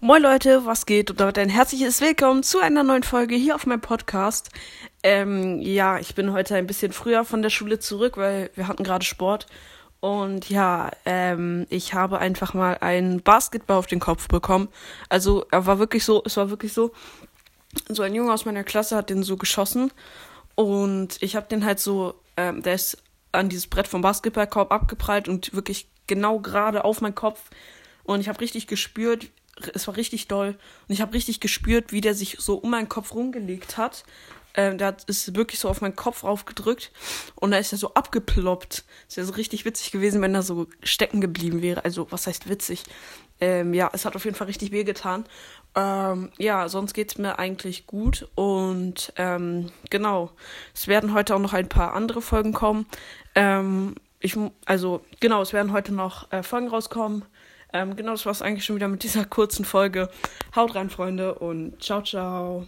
Moin Leute, was geht? Und damit ein herzliches Willkommen zu einer neuen Folge hier auf meinem Podcast. Ähm, ja, ich bin heute ein bisschen früher von der Schule zurück, weil wir hatten gerade Sport. Und ja, ähm, ich habe einfach mal einen Basketball auf den Kopf bekommen. Also er war wirklich so, es war wirklich so, so ein Junge aus meiner Klasse hat den so geschossen. Und ich habe den halt so, ähm, der ist an dieses Brett vom Basketballkorb abgeprallt und wirklich genau gerade auf meinen Kopf. Und ich habe richtig gespürt, es war richtig doll. Und ich habe richtig gespürt, wie der sich so um meinen Kopf rumgelegt hat. Ähm, der hat, ist wirklich so auf meinen Kopf raufgedrückt und da ist er so abgeploppt. Es wäre so richtig witzig gewesen, wenn er so stecken geblieben wäre. Also, was heißt witzig? Ähm, ja, es hat auf jeden Fall richtig wehgetan. Ähm, ja, sonst geht's mir eigentlich gut. Und ähm, genau, es werden heute auch noch ein paar andere Folgen kommen. Ähm, ich, also, genau, es werden heute noch äh, Folgen rauskommen. Ähm, genau, das war es eigentlich schon wieder mit dieser kurzen Folge. Haut rein, Freunde, und ciao, ciao.